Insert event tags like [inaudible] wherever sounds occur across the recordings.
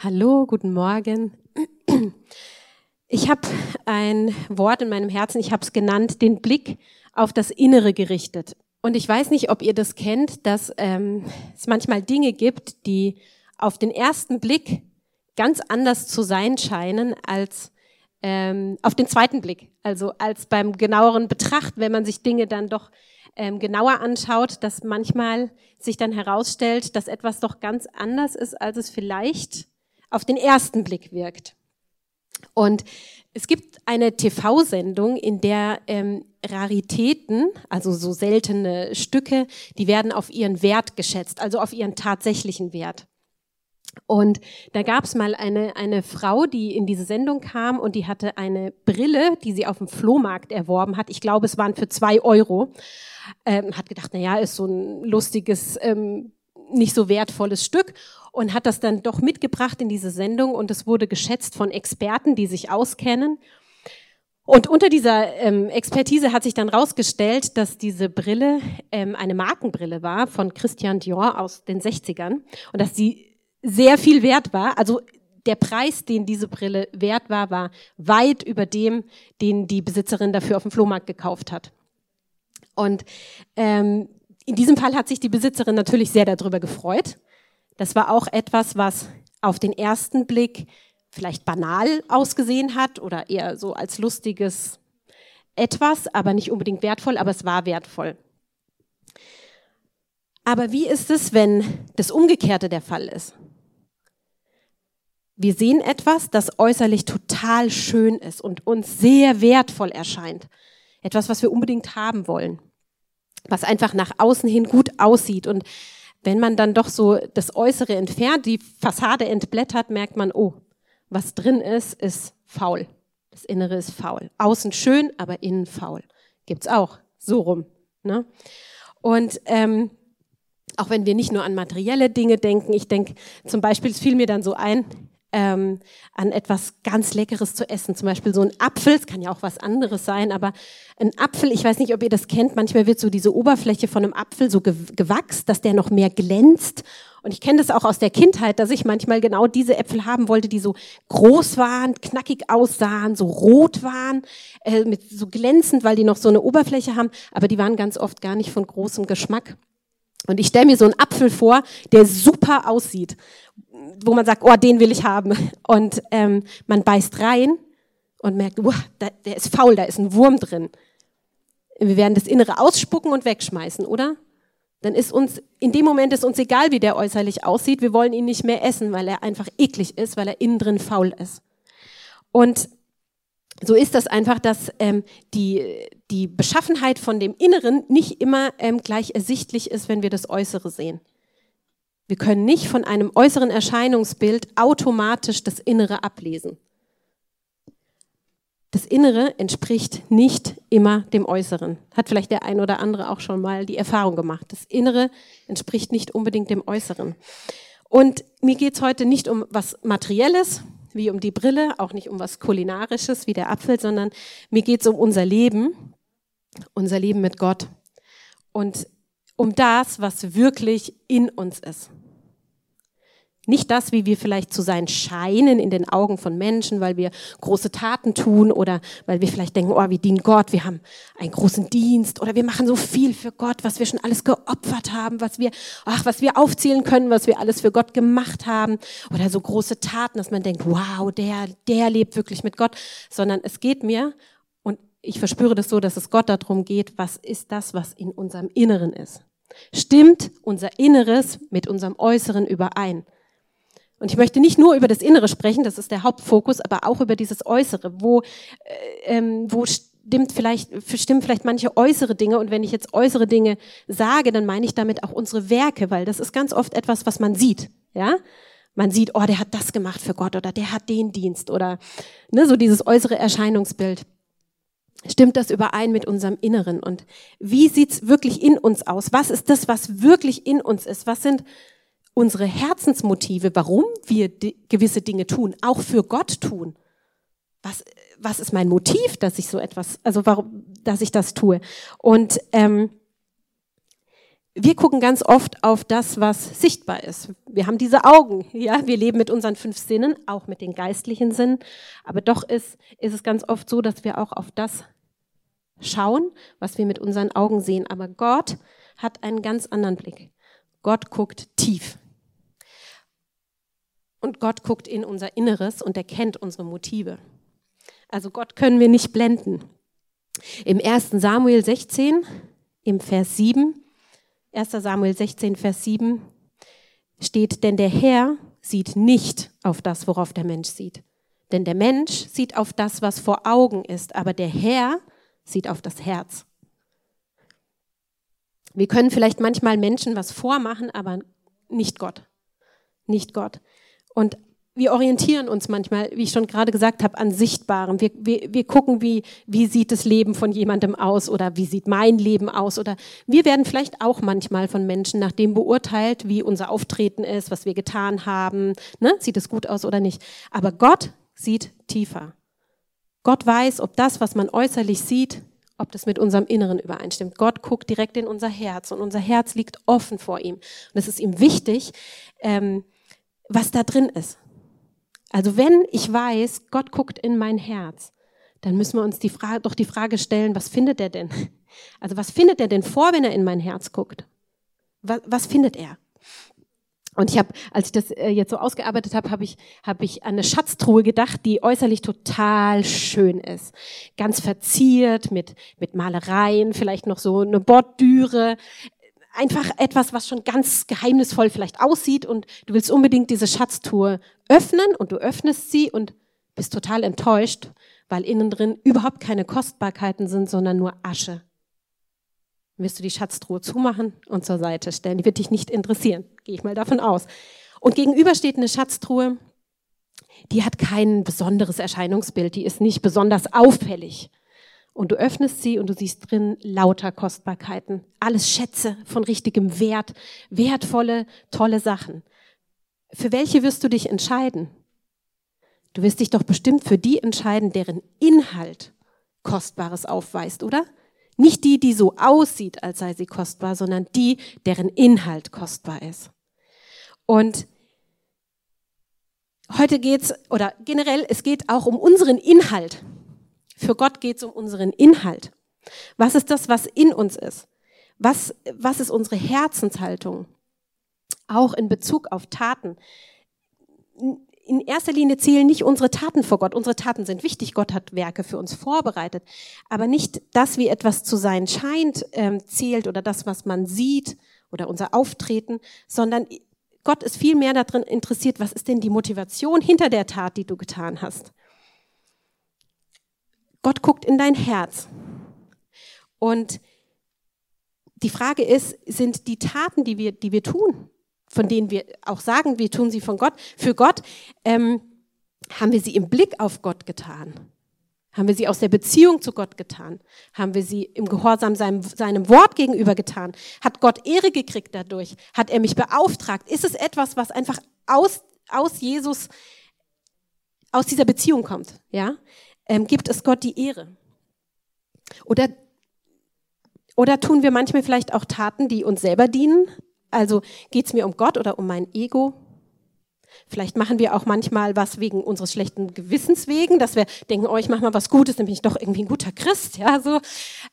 Hallo, guten Morgen. Ich habe ein Wort in meinem Herzen, ich habe es genannt, den Blick auf das Innere gerichtet. Und ich weiß nicht, ob ihr das kennt, dass ähm, es manchmal Dinge gibt, die auf den ersten Blick ganz anders zu sein scheinen als ähm, auf den zweiten Blick. Also als beim genaueren Betracht, wenn man sich Dinge dann doch ähm, genauer anschaut, dass manchmal sich dann herausstellt, dass etwas doch ganz anders ist, als es vielleicht auf den ersten Blick wirkt. Und es gibt eine TV-Sendung, in der ähm, Raritäten, also so seltene Stücke, die werden auf ihren Wert geschätzt, also auf ihren tatsächlichen Wert. Und da gab es mal eine, eine Frau, die in diese Sendung kam und die hatte eine Brille, die sie auf dem Flohmarkt erworben hat. Ich glaube, es waren für zwei Euro. Ähm, hat gedacht, na ja, ist so ein lustiges, ähm, nicht so wertvolles Stück und hat das dann doch mitgebracht in diese Sendung und es wurde geschätzt von Experten, die sich auskennen. Und unter dieser ähm, Expertise hat sich dann rausgestellt, dass diese Brille ähm, eine Markenbrille war von Christian Dior aus den 60ern und dass sie sehr viel wert war. Also der Preis, den diese Brille wert war, war weit über dem, den die Besitzerin dafür auf dem Flohmarkt gekauft hat. Und ähm, in diesem Fall hat sich die Besitzerin natürlich sehr darüber gefreut. Das war auch etwas, was auf den ersten Blick vielleicht banal ausgesehen hat oder eher so als lustiges etwas, aber nicht unbedingt wertvoll, aber es war wertvoll. Aber wie ist es, wenn das Umgekehrte der Fall ist? Wir sehen etwas, das äußerlich total schön ist und uns sehr wertvoll erscheint. Etwas, was wir unbedingt haben wollen. Was einfach nach außen hin gut aussieht und wenn man dann doch so das Äußere entfernt, die Fassade entblättert, merkt man, oh, was drin ist, ist faul. Das Innere ist faul. Außen schön, aber innen faul. Gibt's auch. So rum. Ne? Und ähm, auch wenn wir nicht nur an materielle Dinge denken, ich denke zum Beispiel, es fiel mir dann so ein, ähm, an etwas ganz Leckeres zu essen. Zum Beispiel so ein Apfel, es kann ja auch was anderes sein, aber ein Apfel, ich weiß nicht, ob ihr das kennt, manchmal wird so diese Oberfläche von einem Apfel so gewachst, dass der noch mehr glänzt. Und ich kenne das auch aus der Kindheit, dass ich manchmal genau diese Äpfel haben wollte, die so groß waren, knackig aussahen, so rot waren, äh, mit so glänzend, weil die noch so eine Oberfläche haben, aber die waren ganz oft gar nicht von großem Geschmack. Und ich stelle mir so einen Apfel vor, der super aussieht wo man sagt, oh, den will ich haben. Und ähm, man beißt rein und merkt, oh, da, der ist faul, da ist ein Wurm drin. Wir werden das Innere ausspucken und wegschmeißen, oder? Dann ist uns, in dem Moment ist uns egal, wie der äußerlich aussieht. Wir wollen ihn nicht mehr essen, weil er einfach eklig ist, weil er innen drin faul ist. Und so ist das einfach, dass ähm, die, die Beschaffenheit von dem Inneren nicht immer ähm, gleich ersichtlich ist, wenn wir das Äußere sehen. Wir können nicht von einem äußeren Erscheinungsbild automatisch das Innere ablesen. Das Innere entspricht nicht immer dem Äußeren. Hat vielleicht der ein oder andere auch schon mal die Erfahrung gemacht. Das Innere entspricht nicht unbedingt dem Äußeren. Und mir geht's heute nicht um was Materielles, wie um die Brille, auch nicht um was Kulinarisches, wie der Apfel, sondern mir geht's um unser Leben, unser Leben mit Gott. Und um das, was wirklich in uns ist. Nicht das, wie wir vielleicht zu sein scheinen in den Augen von Menschen, weil wir große Taten tun oder weil wir vielleicht denken, oh, wir dienen Gott, wir haben einen großen Dienst oder wir machen so viel für Gott, was wir schon alles geopfert haben, was wir, ach, was wir aufzählen können, was wir alles für Gott gemacht haben oder so große Taten, dass man denkt, wow, der, der lebt wirklich mit Gott, sondern es geht mir und ich verspüre das so, dass es Gott darum geht, was ist das, was in unserem Inneren ist? Stimmt unser Inneres mit unserem Äußeren überein? Und ich möchte nicht nur über das Innere sprechen, das ist der Hauptfokus, aber auch über dieses Äußere, wo, äh, ähm, wo stimmt vielleicht, stimmen vielleicht manche äußere Dinge. Und wenn ich jetzt äußere Dinge sage, dann meine ich damit auch unsere Werke, weil das ist ganz oft etwas, was man sieht. Ja, man sieht, oh, der hat das gemacht für Gott oder der hat den Dienst oder ne, so dieses äußere Erscheinungsbild. Stimmt das überein mit unserem Inneren? Und wie sieht's wirklich in uns aus? Was ist das, was wirklich in uns ist? Was sind unsere Herzensmotive, warum wir gewisse Dinge tun, auch für Gott tun. Was, was ist mein Motiv, dass ich so etwas, also warum, dass ich das tue? Und ähm, wir gucken ganz oft auf das, was sichtbar ist. Wir haben diese Augen, ja, wir leben mit unseren fünf Sinnen, auch mit den geistlichen Sinnen, aber doch ist, ist es ganz oft so, dass wir auch auf das schauen, was wir mit unseren Augen sehen. Aber Gott hat einen ganz anderen Blick. Gott guckt tief. Und Gott guckt in unser Inneres und er kennt unsere Motive. Also Gott können wir nicht blenden. Im 1. Samuel 16, im Vers 7, 1. Samuel 16, Vers 7 steht, denn der Herr sieht nicht auf das, worauf der Mensch sieht. Denn der Mensch sieht auf das, was vor Augen ist, aber der Herr sieht auf das Herz. Wir können vielleicht manchmal Menschen was vormachen, aber nicht Gott. Nicht Gott. Und wir orientieren uns manchmal, wie ich schon gerade gesagt habe, an Sichtbarem. Wir, wir, wir gucken, wie, wie sieht das Leben von jemandem aus oder wie sieht mein Leben aus oder wir werden vielleicht auch manchmal von Menschen nach dem beurteilt, wie unser Auftreten ist, was wir getan haben. Ne? Sieht es gut aus oder nicht? Aber Gott sieht tiefer. Gott weiß, ob das, was man äußerlich sieht, ob das mit unserem Inneren übereinstimmt. Gott guckt direkt in unser Herz und unser Herz liegt offen vor ihm. Und es ist ihm wichtig, ähm, was da drin ist. Also wenn ich weiß, Gott guckt in mein Herz, dann müssen wir uns die Frage, doch die Frage stellen, was findet er denn? [laughs] Also was findet er denn vor, wenn er in mein Herz guckt? Was, was findet er? Und ich habe, als ich das äh, jetzt so ausgearbeitet habe, habe ich, hab ich an eine Schatztruhe gedacht, die äußerlich total schön ist. Ganz verziert, mit, mit Malereien, vielleicht noch so eine Borddüre, einfach etwas, was schon ganz geheimnisvoll vielleicht aussieht und du willst unbedingt diese Schatztruhe öffnen und du öffnest sie und bist total enttäuscht, weil innen drin überhaupt keine Kostbarkeiten sind, sondern nur Asche. Dann wirst du die Schatztruhe zumachen und zur Seite stellen. Die wird dich nicht interessieren, gehe ich mal davon aus. Und gegenüber steht eine Schatztruhe, die hat kein besonderes Erscheinungsbild, die ist nicht besonders auffällig. Und du öffnest sie und du siehst drin lauter Kostbarkeiten. Alles Schätze von richtigem Wert, wertvolle, tolle Sachen. Für welche wirst du dich entscheiden? Du wirst dich doch bestimmt für die entscheiden, deren Inhalt Kostbares aufweist, oder? Nicht die, die so aussieht, als sei sie kostbar, sondern die, deren Inhalt kostbar ist. Und heute geht's, oder generell, es geht auch um unseren Inhalt. Für Gott geht es um unseren Inhalt. Was ist das, was in uns ist? Was, was ist unsere Herzenshaltung? Auch in Bezug auf Taten. In erster Linie zählen nicht unsere Taten vor Gott. Unsere Taten sind wichtig. Gott hat Werke für uns vorbereitet. Aber nicht das, wie etwas zu sein scheint, ähm, zählt oder das, was man sieht oder unser Auftreten, sondern Gott ist viel mehr darin interessiert, was ist denn die Motivation hinter der Tat, die du getan hast. Gott guckt in dein Herz. Und die Frage ist, sind die Taten, die wir, die wir tun, von denen wir auch sagen, wir tun sie von Gott, für Gott, ähm, haben wir sie im Blick auf Gott getan? Haben wir sie aus der Beziehung zu Gott getan? Haben wir sie im Gehorsam seinem, seinem Wort gegenüber getan? Hat Gott Ehre gekriegt dadurch? Hat er mich beauftragt? Ist es etwas, was einfach aus, aus Jesus, aus dieser Beziehung kommt? Ja? Ähm, gibt es Gott die Ehre? Oder, oder tun wir manchmal vielleicht auch Taten, die uns selber dienen? Also geht es mir um Gott oder um mein Ego? Vielleicht machen wir auch manchmal was wegen unseres schlechten Gewissens wegen, dass wir denken, oh, ich mache mal was Gutes, dann bin ich doch irgendwie ein guter Christ, ja, so.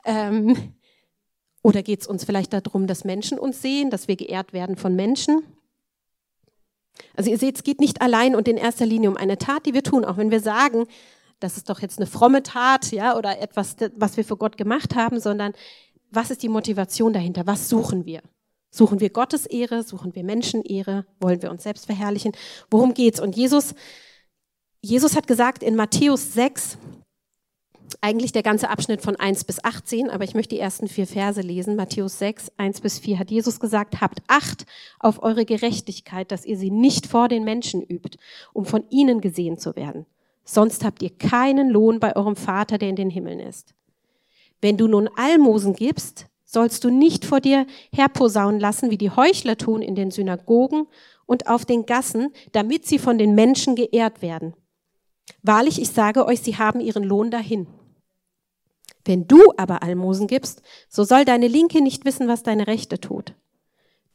Ähm, oder geht es uns vielleicht darum, dass Menschen uns sehen, dass wir geehrt werden von Menschen? Also ihr seht, es geht nicht allein und in erster Linie um eine Tat, die wir tun, auch wenn wir sagen, das ist doch jetzt eine fromme Tat, ja, oder etwas, was wir für Gott gemacht haben, sondern was ist die Motivation dahinter? Was suchen wir? Suchen wir Gottes Ehre? Suchen wir Menschenehre? Wollen wir uns selbst verherrlichen? Worum geht's? Und Jesus, Jesus hat gesagt in Matthäus 6, eigentlich der ganze Abschnitt von 1 bis 18, aber ich möchte die ersten vier Verse lesen. Matthäus 6, 1 bis 4 hat Jesus gesagt, habt Acht auf eure Gerechtigkeit, dass ihr sie nicht vor den Menschen übt, um von ihnen gesehen zu werden sonst habt ihr keinen Lohn bei eurem Vater, der in den Himmeln ist. Wenn du nun Almosen gibst, sollst du nicht vor dir herposaunen lassen, wie die Heuchler tun in den Synagogen und auf den Gassen, damit sie von den Menschen geehrt werden. Wahrlich, ich sage euch, sie haben ihren Lohn dahin. Wenn du aber Almosen gibst, so soll deine Linke nicht wissen, was deine Rechte tut.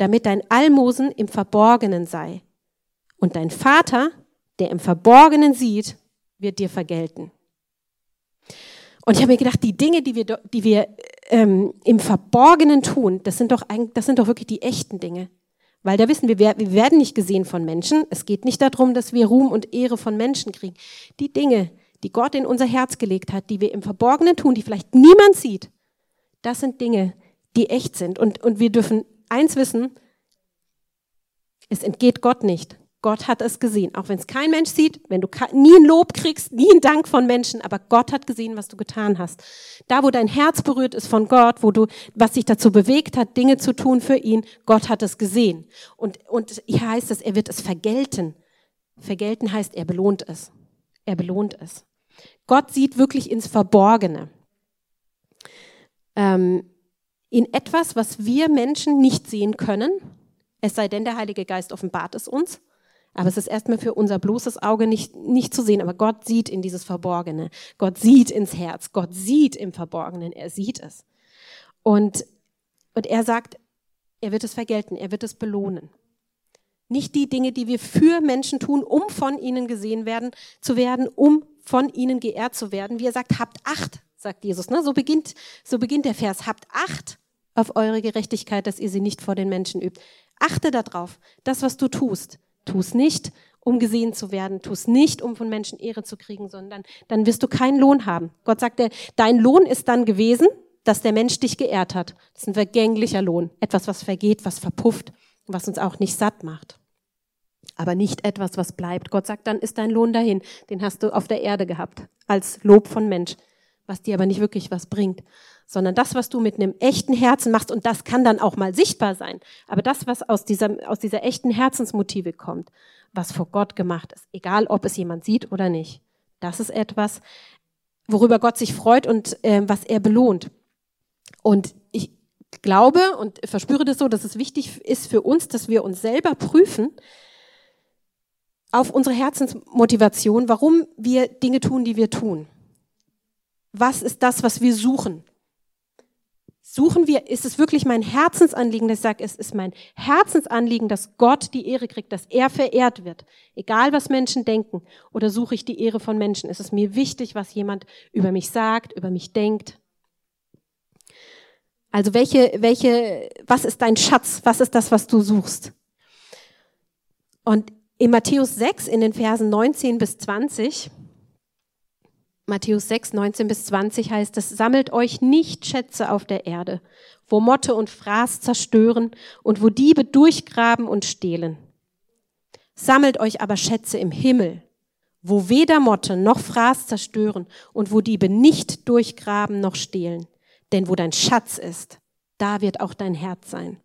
damit dein Almosen im Verborgenen sei. Und dein Vater, der im Verborgenen sieht, wird dir vergelten. Und ich habe mir gedacht, die Dinge, die wir, die wir ähm, im Verborgenen tun, das sind, doch, das sind doch wirklich die echten Dinge. Weil da wissen wir, wir werden nicht gesehen von Menschen. Es geht nicht darum, dass wir Ruhm und Ehre von Menschen kriegen. Die Dinge, die Gott in unser Herz gelegt hat, die wir im Verborgenen tun, die vielleicht niemand sieht, das sind Dinge, die echt sind. Und, und wir dürfen eins wissen, es entgeht Gott nicht. Gott hat es gesehen, auch wenn es kein Mensch sieht, wenn du nie ein Lob kriegst, nie einen Dank von Menschen, aber Gott hat gesehen, was du getan hast. Da, wo dein Herz berührt ist von Gott, wo du, was dich dazu bewegt hat, Dinge zu tun für ihn, Gott hat es gesehen. Und, und hier heißt es, er wird es vergelten. Vergelten heißt, er belohnt es. Er belohnt es. Gott sieht wirklich ins Verborgene. Ähm, in etwas, was wir Menschen nicht sehen können, es sei denn, der Heilige Geist offenbart es uns. Aber es ist erstmal für unser bloßes Auge nicht, nicht zu sehen. Aber Gott sieht in dieses Verborgene. Gott sieht ins Herz. Gott sieht im Verborgenen. Er sieht es. Und, und er sagt, er wird es vergelten. Er wird es belohnen. Nicht die Dinge, die wir für Menschen tun, um von ihnen gesehen werden, zu werden, um von ihnen geehrt zu werden. Wie er sagt, habt Acht, sagt Jesus. Ne? So, beginnt, so beginnt der Vers. Habt Acht auf eure Gerechtigkeit, dass ihr sie nicht vor den Menschen übt. Achte darauf, das, was du tust, Tu es nicht, um gesehen zu werden. Tu es nicht, um von Menschen Ehre zu kriegen, sondern dann wirst du keinen Lohn haben. Gott sagt, dein Lohn ist dann gewesen, dass der Mensch dich geehrt hat. Das ist ein vergänglicher Lohn. Etwas, was vergeht, was verpufft, was uns auch nicht satt macht. Aber nicht etwas, was bleibt. Gott sagt, dann ist dein Lohn dahin. Den hast du auf der Erde gehabt. Als Lob von Mensch. Was dir aber nicht wirklich was bringt sondern das, was du mit einem echten Herzen machst, und das kann dann auch mal sichtbar sein, aber das, was aus dieser, aus dieser echten Herzensmotive kommt, was vor Gott gemacht ist, egal ob es jemand sieht oder nicht, das ist etwas, worüber Gott sich freut und äh, was er belohnt. Und ich glaube und verspüre das so, dass es wichtig ist für uns, dass wir uns selber prüfen auf unsere Herzensmotivation, warum wir Dinge tun, die wir tun. Was ist das, was wir suchen? Suchen wir, ist es wirklich mein Herzensanliegen, dass ich sage, es ist mein Herzensanliegen, dass Gott die Ehre kriegt, dass er verehrt wird. Egal, was Menschen denken. Oder suche ich die Ehre von Menschen? Ist es mir wichtig, was jemand über mich sagt, über mich denkt? Also welche, welche, was ist dein Schatz? Was ist das, was du suchst? Und in Matthäus 6, in den Versen 19 bis 20, Matthäus 6, 19 bis 20 heißt es, sammelt euch nicht Schätze auf der Erde, wo Motte und Fraß zerstören und wo Diebe durchgraben und stehlen. Sammelt euch aber Schätze im Himmel, wo weder Motte noch Fraß zerstören und wo Diebe nicht durchgraben noch stehlen. Denn wo dein Schatz ist, da wird auch dein Herz sein.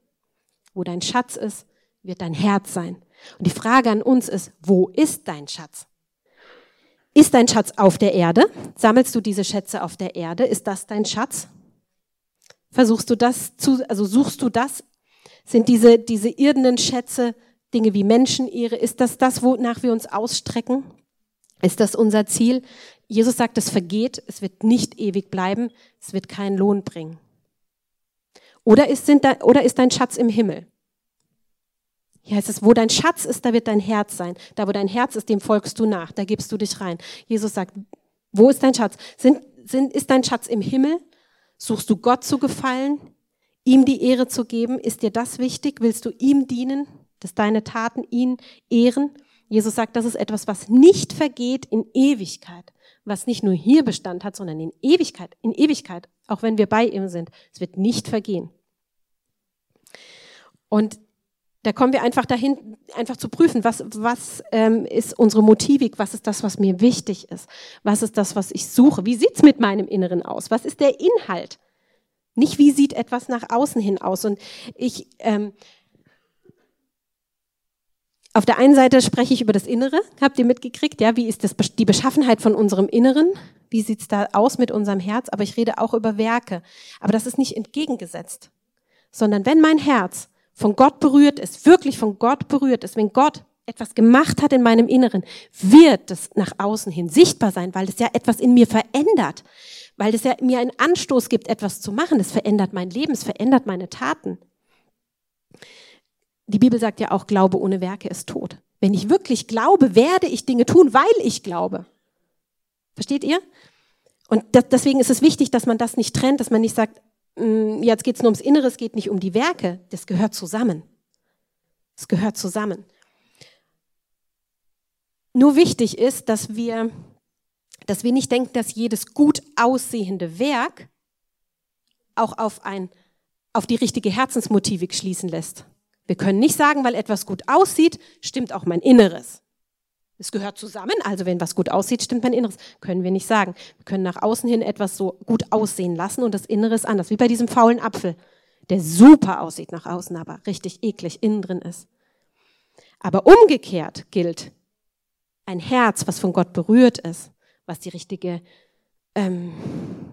Wo dein Schatz ist, wird dein Herz sein. Und die Frage an uns ist, wo ist dein Schatz? Ist dein Schatz auf der Erde? Sammelst du diese Schätze auf der Erde? Ist das dein Schatz? Versuchst du das zu, also suchst du das? Sind diese, diese irdenen Schätze Dinge wie Menschenehre? Ist das das, wonach wir uns ausstrecken? Ist das unser Ziel? Jesus sagt, es vergeht, es wird nicht ewig bleiben, es wird keinen Lohn bringen. Oder ist, sind da, oder ist dein Schatz im Himmel? Hier heißt es, wo dein Schatz ist, da wird dein Herz sein. Da, wo dein Herz ist, dem folgst du nach, da gibst du dich rein. Jesus sagt, wo ist dein Schatz? Sind, sind, ist dein Schatz im Himmel? Suchst du Gott zu gefallen? Ihm die Ehre zu geben? Ist dir das wichtig? Willst du ihm dienen? Dass deine Taten ihn ehren? Jesus sagt, das ist etwas, was nicht vergeht in Ewigkeit. Was nicht nur hier Bestand hat, sondern in Ewigkeit. In Ewigkeit. Auch wenn wir bei ihm sind. Es wird nicht vergehen. Und da kommen wir einfach dahin, einfach zu prüfen, was, was ähm, ist unsere Motivik, was ist das, was mir wichtig ist, was ist das, was ich suche, wie sieht's mit meinem Inneren aus, was ist der Inhalt, nicht wie sieht etwas nach außen hin aus. Und ich, ähm, auf der einen Seite spreche ich über das Innere, habt ihr mitgekriegt, ja, wie ist das, die Beschaffenheit von unserem Inneren, wie sieht's da aus mit unserem Herz, aber ich rede auch über Werke, aber das ist nicht entgegengesetzt, sondern wenn mein Herz von Gott berührt ist, wirklich von Gott berührt ist, wenn Gott etwas gemacht hat in meinem Inneren, wird es nach außen hin sichtbar sein, weil es ja etwas in mir verändert, weil es ja mir einen Anstoß gibt, etwas zu machen. Es verändert mein Leben, es verändert meine Taten. die Bibel sagt ja auch, Glaube ohne Werke ist tot. Wenn ich wirklich glaube, werde ich Dinge tun, weil ich glaube. Versteht ihr? Und deswegen ist es wichtig, dass man das nicht trennt, dass man nicht sagt, jetzt geht es nur ums Innere, es geht nicht um die Werke. Das gehört zusammen. Es gehört zusammen. Nur wichtig ist, dass wir, dass wir nicht denken, dass jedes gut aussehende Werk auch auf, ein, auf die richtige Herzensmotivik schließen lässt. Wir können nicht sagen, weil etwas gut aussieht, stimmt auch mein Inneres. Es gehört zusammen, also wenn was gut aussieht, stimmt mein Inneres. Können wir nicht sagen. Wir können nach außen hin etwas so gut aussehen lassen und das Innere ist anders. Wie bei diesem faulen Apfel, der super aussieht nach außen, aber richtig eklig innen drin ist. Aber umgekehrt gilt, ein Herz, was von Gott berührt ist, was die richtige ähm,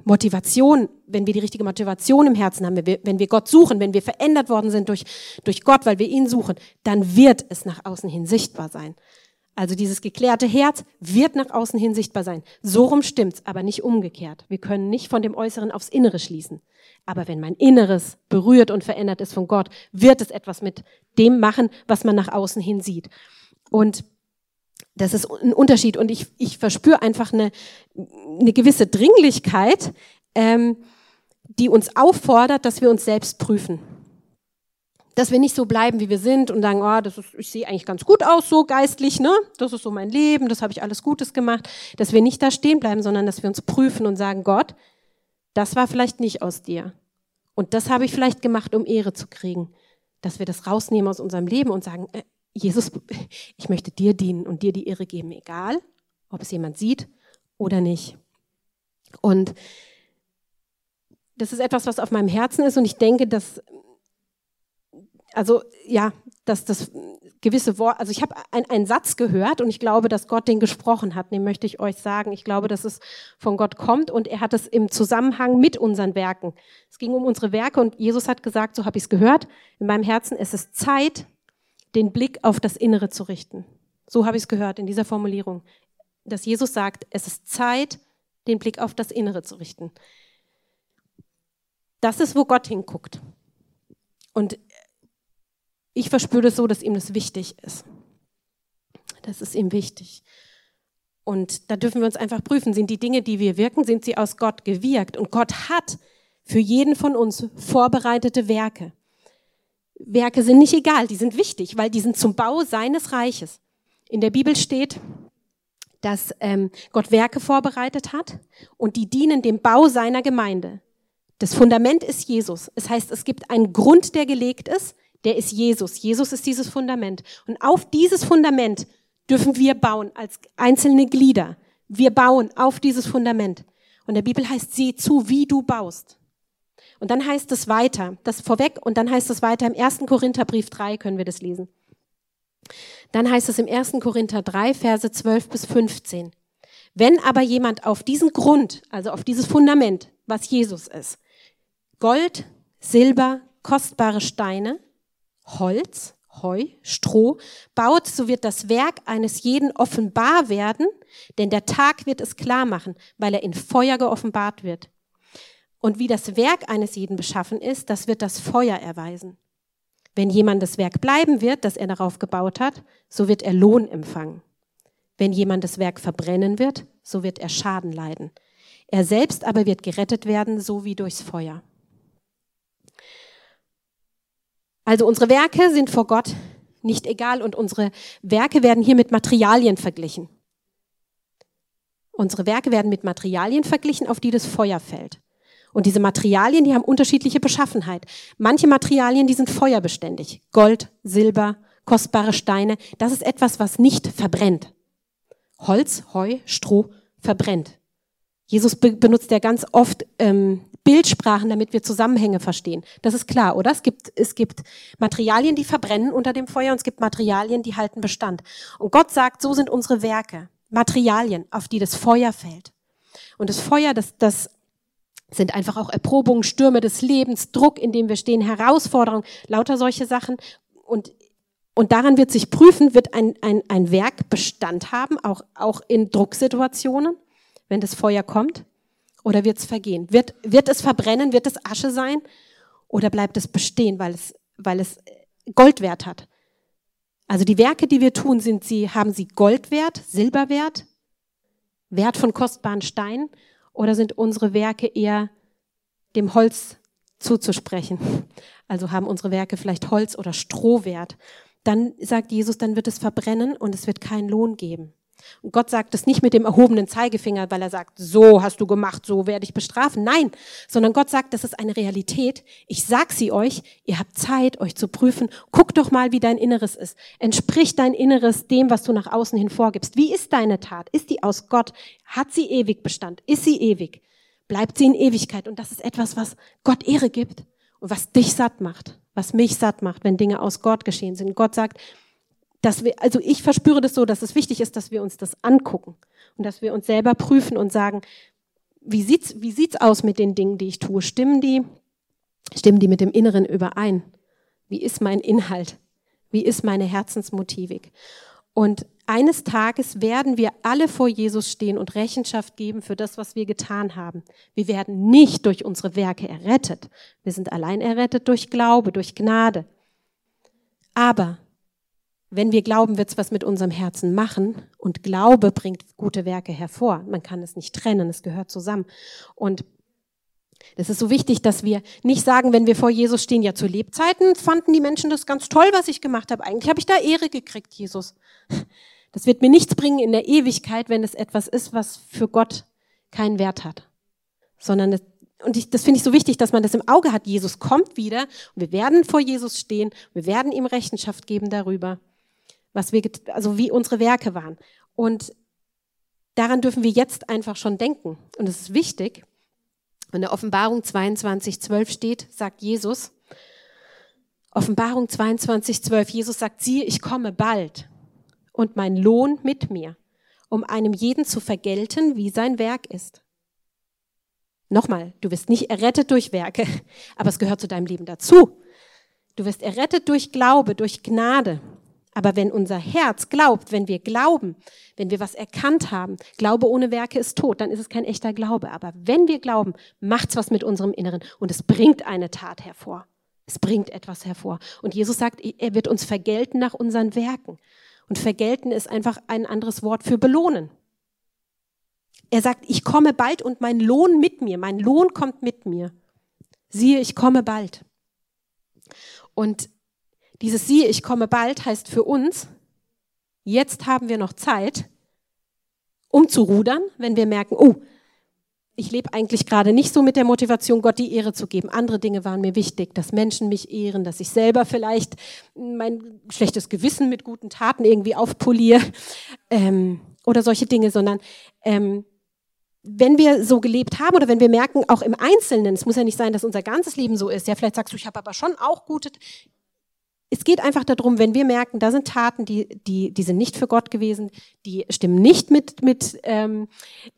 Motivation, wenn wir die richtige Motivation im Herzen haben, wenn wir, wenn wir Gott suchen, wenn wir verändert worden sind durch, durch Gott, weil wir ihn suchen, dann wird es nach außen hin sichtbar sein. Also dieses geklärte Herz wird nach außen hin sichtbar sein. So rum stimmt's, aber nicht umgekehrt. Wir können nicht von dem Äußeren aufs Innere schließen. Aber wenn mein Inneres berührt und verändert ist von Gott, wird es etwas mit dem machen, was man nach außen hin sieht. Und das ist ein Unterschied. Und ich, ich verspüre einfach eine, eine gewisse Dringlichkeit, ähm, die uns auffordert, dass wir uns selbst prüfen. Dass wir nicht so bleiben, wie wir sind und sagen, oh, das ist, ich sehe eigentlich ganz gut aus, so geistlich, ne? Das ist so mein Leben, das habe ich alles Gutes gemacht. Dass wir nicht da stehen bleiben, sondern dass wir uns prüfen und sagen, Gott, das war vielleicht nicht aus dir. Und das habe ich vielleicht gemacht, um Ehre zu kriegen. Dass wir das rausnehmen aus unserem Leben und sagen, äh, Jesus, [laughs] ich möchte dir dienen und dir die Ehre geben, egal, ob es jemand sieht oder nicht. Und das ist etwas, was auf meinem Herzen ist und ich denke, dass, also ja, dass das gewisse Wort, also ich habe ein, einen Satz gehört und ich glaube, dass Gott den gesprochen hat, den möchte ich euch sagen. Ich glaube, dass es von Gott kommt und er hat es im Zusammenhang mit unseren Werken. Es ging um unsere Werke und Jesus hat gesagt, so habe ich es gehört, in meinem Herzen, es ist Zeit, den Blick auf das Innere zu richten. So habe ich es gehört in dieser Formulierung, dass Jesus sagt, es ist Zeit, den Blick auf das Innere zu richten. Das ist, wo Gott hinguckt. Und ich verspüre es so, dass ihm das wichtig ist. Das ist ihm wichtig. Und da dürfen wir uns einfach prüfen, sind die Dinge, die wir wirken, sind sie aus Gott gewirkt? Und Gott hat für jeden von uns vorbereitete Werke. Werke sind nicht egal, die sind wichtig, weil die sind zum Bau seines Reiches. In der Bibel steht, dass ähm, Gott Werke vorbereitet hat und die dienen dem Bau seiner Gemeinde. Das Fundament ist Jesus. Es heißt, es gibt einen Grund, der gelegt ist, der ist Jesus. Jesus ist dieses Fundament. Und auf dieses Fundament dürfen wir bauen als einzelne Glieder. Wir bauen auf dieses Fundament. Und der Bibel heißt, sieh zu, wie du baust. Und dann heißt es weiter, das vorweg, und dann heißt es weiter im 1. Korintherbrief 3 können wir das lesen. Dann heißt es im 1. Korinther 3, Verse 12 bis 15. Wenn aber jemand auf diesen Grund, also auf dieses Fundament, was Jesus ist, Gold, Silber, kostbare Steine, Holz, Heu, Stroh baut, so wird das Werk eines jeden offenbar werden, denn der Tag wird es klar machen, weil er in Feuer geoffenbart wird. Und wie das Werk eines jeden beschaffen ist, das wird das Feuer erweisen. Wenn jemand das Werk bleiben wird, das er darauf gebaut hat, so wird er Lohn empfangen. Wenn jemand das Werk verbrennen wird, so wird er Schaden leiden. Er selbst aber wird gerettet werden, so wie durchs Feuer. Also unsere Werke sind vor Gott nicht egal und unsere Werke werden hier mit Materialien verglichen. Unsere Werke werden mit Materialien verglichen, auf die das Feuer fällt. Und diese Materialien, die haben unterschiedliche Beschaffenheit. Manche Materialien, die sind feuerbeständig. Gold, Silber, kostbare Steine. Das ist etwas, was nicht verbrennt. Holz, Heu, Stroh verbrennt. Jesus be benutzt ja ganz oft ähm, Bildsprachen, damit wir Zusammenhänge verstehen. Das ist klar, oder? Es gibt, es gibt Materialien, die verbrennen unter dem Feuer und es gibt Materialien, die halten Bestand. Und Gott sagt, so sind unsere Werke. Materialien, auf die das Feuer fällt. Und das Feuer, das, das sind einfach auch Erprobungen, Stürme des Lebens, Druck, in dem wir stehen, Herausforderungen, lauter solche Sachen. Und, und daran wird sich prüfen, wird ein, ein, ein Werk Bestand haben, auch, auch in Drucksituationen, wenn das Feuer kommt? Oder wird es vergehen? Wird, wird es verbrennen? Wird es Asche sein? Oder bleibt es bestehen, weil es, weil es Goldwert hat. Also die Werke, die wir tun, sind sie, haben sie Goldwert, Silberwert, Wert von kostbaren Steinen oder sind unsere Werke eher dem Holz zuzusprechen? Also haben unsere Werke vielleicht Holz- oder Strohwert? Dann sagt Jesus, dann wird es verbrennen und es wird keinen Lohn geben. Und Gott sagt es nicht mit dem erhobenen Zeigefinger, weil er sagt, so hast du gemacht, so werde ich bestrafen. Nein, sondern Gott sagt, das ist eine Realität. Ich sag sie euch, ihr habt Zeit, euch zu prüfen. Guck doch mal, wie dein Inneres ist. Entspricht dein Inneres dem, was du nach außen hin vorgibst? Wie ist deine Tat? Ist die aus Gott? Hat sie ewig Bestand? Ist sie ewig? Bleibt sie in Ewigkeit? Und das ist etwas, was Gott Ehre gibt und was dich satt macht, was mich satt macht, wenn Dinge aus Gott geschehen sind. Gott sagt, dass wir, also ich verspüre das so, dass es wichtig ist, dass wir uns das angucken und dass wir uns selber prüfen und sagen, wie sieht's, wie sieht's aus mit den Dingen, die ich tue? Stimmen die, stimmen die mit dem Inneren überein? Wie ist mein Inhalt? Wie ist meine Herzensmotivik? Und eines Tages werden wir alle vor Jesus stehen und Rechenschaft geben für das, was wir getan haben. Wir werden nicht durch unsere Werke errettet. Wir sind allein errettet durch Glaube, durch Gnade. Aber wenn wir glauben, wird es was mit unserem Herzen machen. Und Glaube bringt gute Werke hervor. Man kann es nicht trennen, es gehört zusammen. Und es ist so wichtig, dass wir nicht sagen, wenn wir vor Jesus stehen, ja zu Lebzeiten fanden die Menschen das ganz toll, was ich gemacht habe. Eigentlich habe ich da Ehre gekriegt, Jesus. Das wird mir nichts bringen in der Ewigkeit, wenn es etwas ist, was für Gott keinen Wert hat. Sondern es, und ich, das finde ich so wichtig, dass man das im Auge hat. Jesus kommt wieder und wir werden vor Jesus stehen, wir werden ihm Rechenschaft geben darüber was wir, also wie unsere Werke waren. Und daran dürfen wir jetzt einfach schon denken. Und es ist wichtig. In der Offenbarung 22, 12 steht, sagt Jesus, Offenbarung 22, 12, Jesus sagt, siehe, ich komme bald und mein Lohn mit mir, um einem jeden zu vergelten, wie sein Werk ist. Nochmal, du wirst nicht errettet durch Werke, [laughs] aber es gehört zu deinem Leben dazu. Du wirst errettet durch Glaube, durch Gnade. Aber wenn unser Herz glaubt, wenn wir glauben, wenn wir was erkannt haben, Glaube ohne Werke ist tot, dann ist es kein echter Glaube. Aber wenn wir glauben, macht's was mit unserem Inneren und es bringt eine Tat hervor. Es bringt etwas hervor. Und Jesus sagt, er wird uns vergelten nach unseren Werken. Und vergelten ist einfach ein anderes Wort für belohnen. Er sagt, ich komme bald und mein Lohn mit mir, mein Lohn kommt mit mir. Siehe, ich komme bald. Und dieses siehe, ich komme bald heißt für uns, jetzt haben wir noch Zeit, um zu rudern, wenn wir merken, oh, ich lebe eigentlich gerade nicht so mit der Motivation, Gott die Ehre zu geben. Andere Dinge waren mir wichtig, dass Menschen mich ehren, dass ich selber vielleicht mein schlechtes Gewissen mit guten Taten irgendwie aufpoliere ähm, oder solche Dinge, sondern ähm, wenn wir so gelebt haben oder wenn wir merken, auch im Einzelnen, es muss ja nicht sein, dass unser ganzes Leben so ist, ja, vielleicht sagst du, ich habe aber schon auch gute, es geht einfach darum, wenn wir merken, da sind Taten, die, die, die sind nicht für Gott gewesen, die stimmen nicht mit, mit ähm,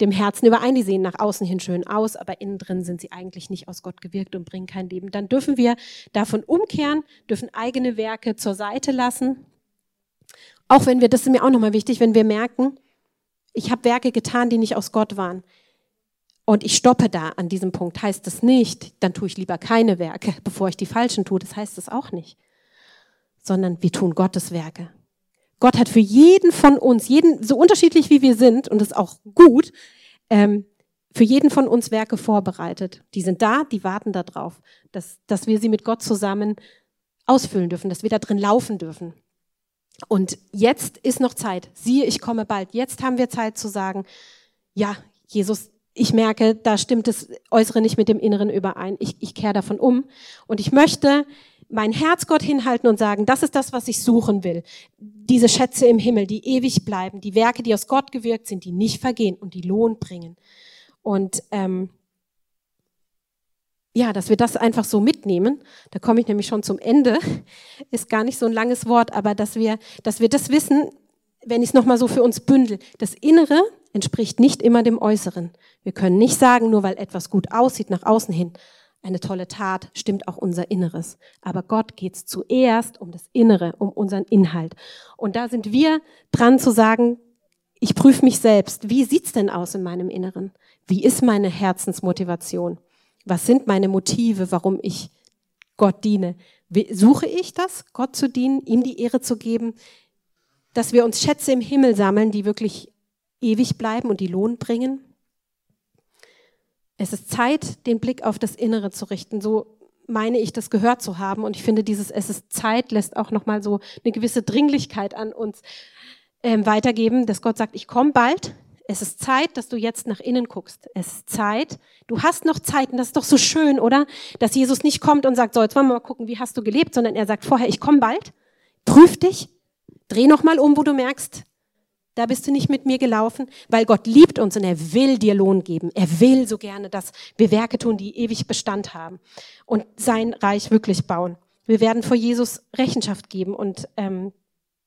dem Herzen überein, die sehen nach außen hin schön aus, aber innen drin sind sie eigentlich nicht aus Gott gewirkt und bringen kein Leben. Dann dürfen wir davon umkehren, dürfen eigene Werke zur Seite lassen. Auch wenn wir, das ist mir auch nochmal wichtig, wenn wir merken, ich habe Werke getan, die nicht aus Gott waren. Und ich stoppe da an diesem Punkt, heißt das nicht, dann tue ich lieber keine Werke, [laughs] bevor ich die falschen tue. Das heißt das auch nicht sondern wir tun Gottes Werke. Gott hat für jeden von uns, jeden, so unterschiedlich wie wir sind, und das ist auch gut, ähm, für jeden von uns Werke vorbereitet. Die sind da, die warten darauf, dass, dass wir sie mit Gott zusammen ausfüllen dürfen, dass wir da drin laufen dürfen. Und jetzt ist noch Zeit. Siehe, ich komme bald. Jetzt haben wir Zeit zu sagen, ja, Jesus, ich merke, da stimmt das Äußere nicht mit dem Inneren überein. Ich, ich kehre davon um. Und ich möchte mein Herz Gott hinhalten und sagen, das ist das, was ich suchen will. Diese Schätze im Himmel, die ewig bleiben, die Werke, die aus Gott gewirkt sind, die nicht vergehen und die Lohn bringen. Und ähm, ja, dass wir das einfach so mitnehmen. Da komme ich nämlich schon zum Ende. [laughs] Ist gar nicht so ein langes Wort, aber dass wir, dass wir das wissen, wenn ich es nochmal so für uns bündel. Das Innere entspricht nicht immer dem Äußeren. Wir können nicht sagen, nur weil etwas gut aussieht nach außen hin, eine tolle Tat, stimmt auch unser Inneres. Aber Gott geht es zuerst um das Innere, um unseren Inhalt. Und da sind wir dran zu sagen, ich prüfe mich selbst. Wie sieht's denn aus in meinem Inneren? Wie ist meine Herzensmotivation? Was sind meine Motive, warum ich Gott diene? Suche ich das, Gott zu dienen, ihm die Ehre zu geben, dass wir uns Schätze im Himmel sammeln, die wirklich ewig bleiben und die Lohn bringen? Es ist Zeit, den Blick auf das Innere zu richten. So meine ich, das gehört zu haben. Und ich finde, dieses Es ist Zeit lässt auch nochmal so eine gewisse Dringlichkeit an uns ähm, weitergeben, dass Gott sagt, ich komme bald. Es ist Zeit, dass du jetzt nach innen guckst. Es ist Zeit. Du hast noch Zeit und das ist doch so schön, oder? Dass Jesus nicht kommt und sagt, so, jetzt wollen wir mal gucken, wie hast du gelebt, sondern er sagt vorher, ich komme bald. Prüf dich. Dreh noch mal um, wo du merkst, da bist du nicht mit mir gelaufen, weil Gott liebt uns und er will dir Lohn geben. Er will so gerne, dass wir Werke tun, die ewig Bestand haben und sein Reich wirklich bauen. Wir werden vor Jesus Rechenschaft geben und ähm,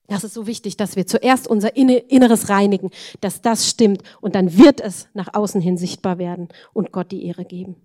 das ist so wichtig, dass wir zuerst unser Inneres reinigen, dass das stimmt und dann wird es nach außen hin sichtbar werden und Gott die Ehre geben.